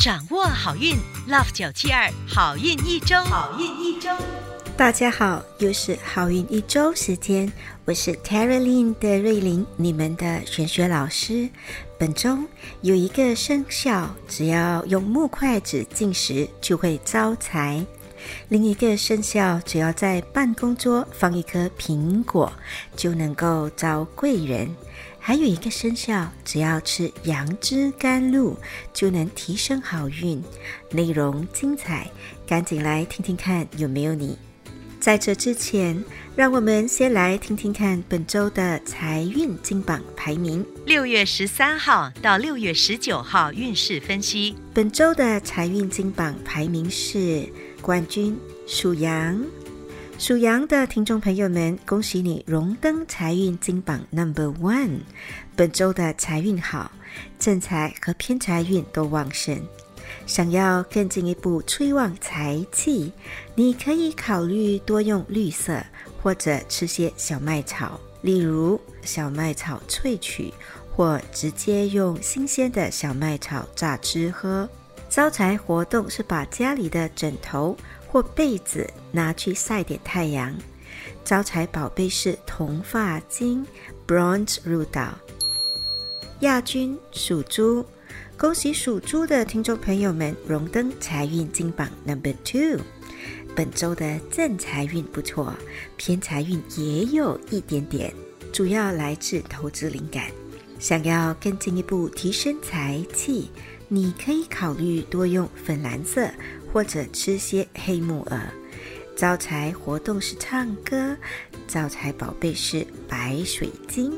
掌握好运，Love 九七二好运一周，好运一周。大家好，又是好运一周时间，我是 Tara Lin 的瑞玲，你们的玄学老师。本周有一个生肖，只要用木筷子进食就会招财；另一个生肖，只要在办公桌放一颗苹果就能够招贵人；还有一个生肖，只要吃杨枝甘露就能提升好运。内容精彩，赶紧来听听看有没有你。在这之前，让我们先来听听看本周的财运金榜排名。六月十三号到六月十九号运势分析。本周的财运金榜排名是冠军属羊，属羊的听众朋友们，恭喜你荣登财运金榜 Number One。本周的财运好，正财和偏财运都旺盛。想要更进一步催旺财气，你可以考虑多用绿色，或者吃些小麦草，例如小麦草萃取，或直接用新鲜的小麦草榨汁喝。招财活动是把家里的枕头或被子拿去晒点太阳。招财宝贝是铜发金 （Bronze Rudal）。亚军属猪。恭喜属猪的听众朋友们荣登财运金榜 Number Two。本周的正财运不错，偏财运也有一点点，主要来自投资灵感。想要更进一步提升财气，你可以考虑多用粉蓝色，或者吃些黑木耳。招财活动是唱歌，招财宝贝是白水晶。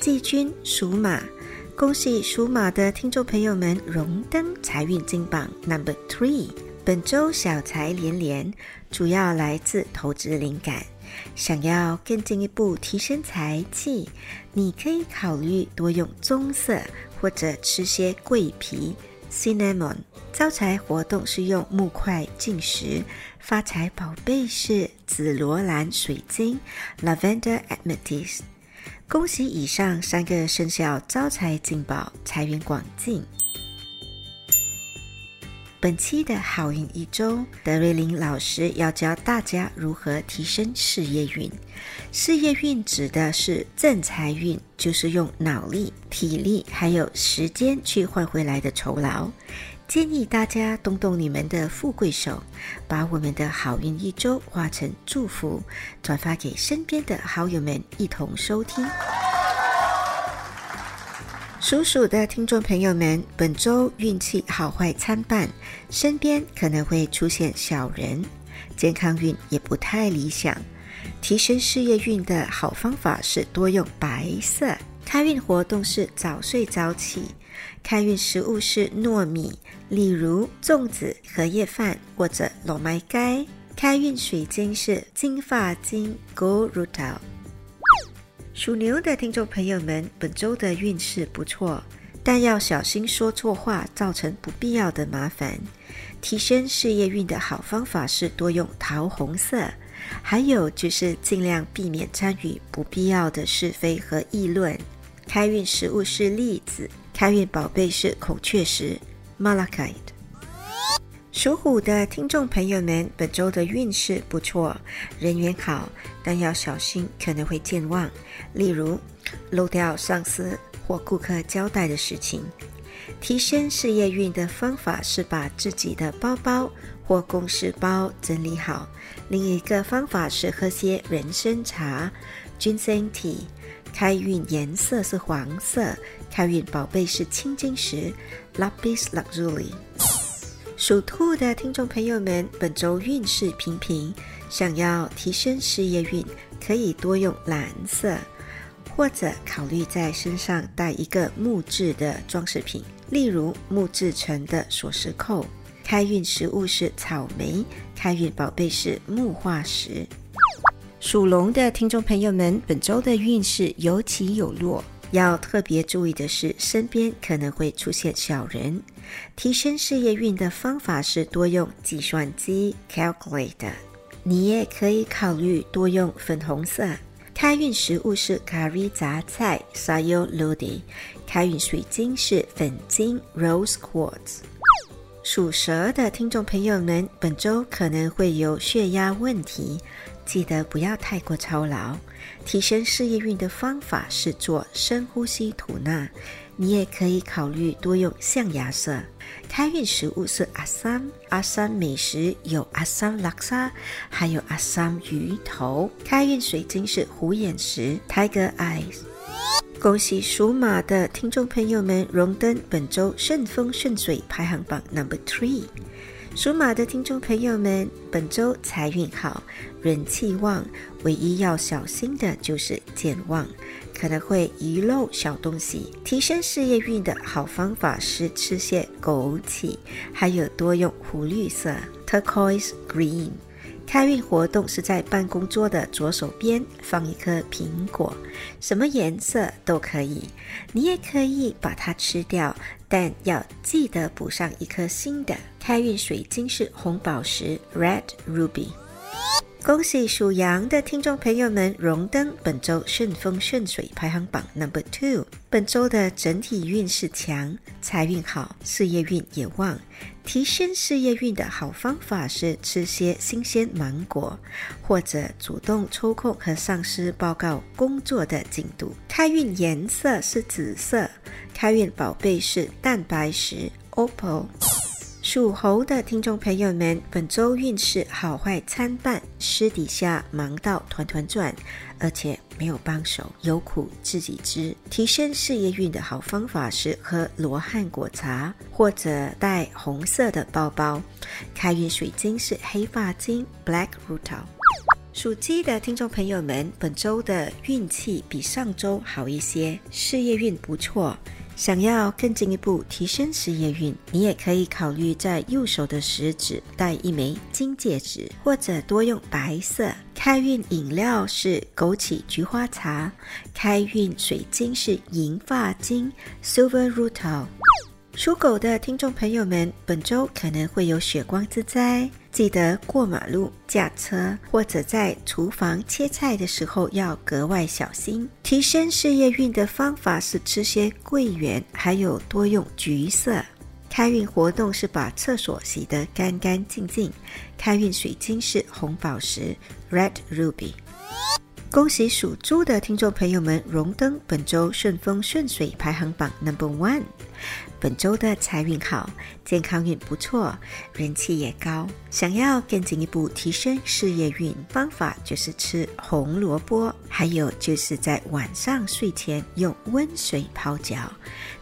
季军属马。恭喜属马的听众朋友们荣登财运金榜 Number Three。本周小财连连，主要来自投资灵感。想要更进一步提升财气，你可以考虑多用棕色，或者吃些桂皮 （cinnamon）。招财活动是用木块进食。发财宝贝是紫罗兰水晶 （lavender amethyst）。恭喜以上三个生肖招财进宝，财源广进。本期的好运一周，德瑞琳老师要教大家如何提升事业运。事业运指的是正财运，就是用脑力、体力还有时间去换回来的酬劳。建议大家动动你们的富贵手，把我们的好运一周化成祝福，转发给身边的好友们一同收听。属鼠的听众朋友们，本周运气好坏参半，身边可能会出现小人，健康运也不太理想。提升事业运的好方法是多用白色。开运活动是早睡早起。开运食物是糯米，例如粽子、荷叶饭或者糯麦盖。开运水晶是金发晶 （Gold Rutil）。属牛的听众朋友们，本周的运势不错，但要小心说错话，造成不必要的麻烦。提升事业运的好方法是多用桃红色，还有就是尽量避免参与不必要的是非和议论。开运食物是栗子。开运宝贝是孔雀石 （Malachite）。属虎的听众朋友们，本周的运势不错，人缘好，但要小心可能会健忘，例如漏掉上司或顾客交代的事情。提升事业运的方法是把自己的包包或公事包整理好。另一个方法是喝些人参茶 （Ginseng Tea）。开运颜色是黄色，开运宝贝是青金石 （Lapis Lazuli）。属兔的听众朋友们，本周运势平平，想要提升事业运，可以多用蓝色。或者考虑在身上带一个木质的装饰品，例如木制成的锁匙扣。开运食物是草莓，开运宝贝是木化石。属龙的听众朋友们，本周的运势有起有落，要特别注意的是，身边可能会出现小人。提升事业运的方法是多用计算机 （calculator）。你也可以考虑多用粉红色。开运食物是咖喱杂菜 （sayur lodeh）。开运水晶是粉晶 （rose quartz）。属蛇的听众朋友们，本周可能会有血压问题。记得不要太过操劳。提升事业运的方法是做深呼吸吐纳。你也可以考虑多用象牙色。开运食物是阿三，阿三美食有阿三拉沙，还有阿三鱼头。开运水晶是虎眼石 （Tiger Eyes）。恭喜属马的听众朋友们荣登本周顺风顺水排行榜 Number Three。属马的听众朋友们，本周财运好，人气旺，唯一要小心的就是健忘，可能会遗漏小东西。提升事业运的好方法是吃些枸杞，还有多用湖绿色 （turquoise green）。开运活动是在办公桌的左手边放一颗苹果，什么颜色都可以，你也可以把它吃掉，但要记得补上一颗新的。开运水晶是红宝石 （Red Ruby）。恭喜属羊的听众朋友们荣登本周顺风顺水排行榜 Number Two。本周的整体运势强，财运好，事业运也旺。提升事业运的好方法是吃些新鲜芒果，或者主动抽空和上司报告工作的进度。开运颜色是紫色，开运宝贝是蛋白石 Opal。属猴的听众朋友们，本周运势好坏参半，私底下忙到团团转，而且没有帮手，有苦自己知。提升事业运的好方法是喝罗汉果茶，或者带红色的包包。开运水晶是黑发晶 （Black Rutil）。属鸡的听众朋友们，本周的运气比上周好一些，事业运不错。想要更进一步提升事业运，你也可以考虑在右手的食指戴一枚金戒指，或者多用白色。开运饮料是枸杞菊花茶，开运水晶是银发晶 （Silver Rutil）。属狗的听众朋友们，本周可能会有血光之灾，记得过马路、驾车或者在厨房切菜的时候要格外小心。提升事业运的方法是吃些桂圆，还有多用橘色。开运活动是把厕所洗得干干净净。开运水晶是红宝石 （Red Ruby）。恭喜属猪的听众朋友们荣登本周顺风顺水排行榜 Number One。本周的财运好，健康运不错，人气也高。想要更进一步提升事业运，方法就是吃红萝卜，还有就是在晚上睡前用温水泡脚。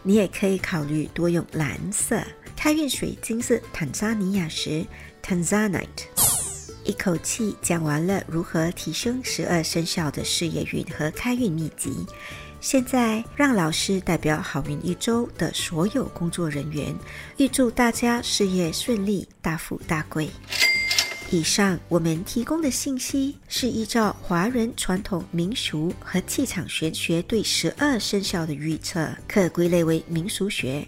你也可以考虑多用蓝色。开运水晶是坦桑尼亚石 （Tanzanite）。一口气讲完了如何提升十二生肖的事业运和开运秘籍。现在，让老师代表好运一周的所有工作人员，预祝大家事业顺利，大富大贵。以上我们提供的信息是依照华人传统民俗和气场玄学对十二生肖的预测，可归类为民俗学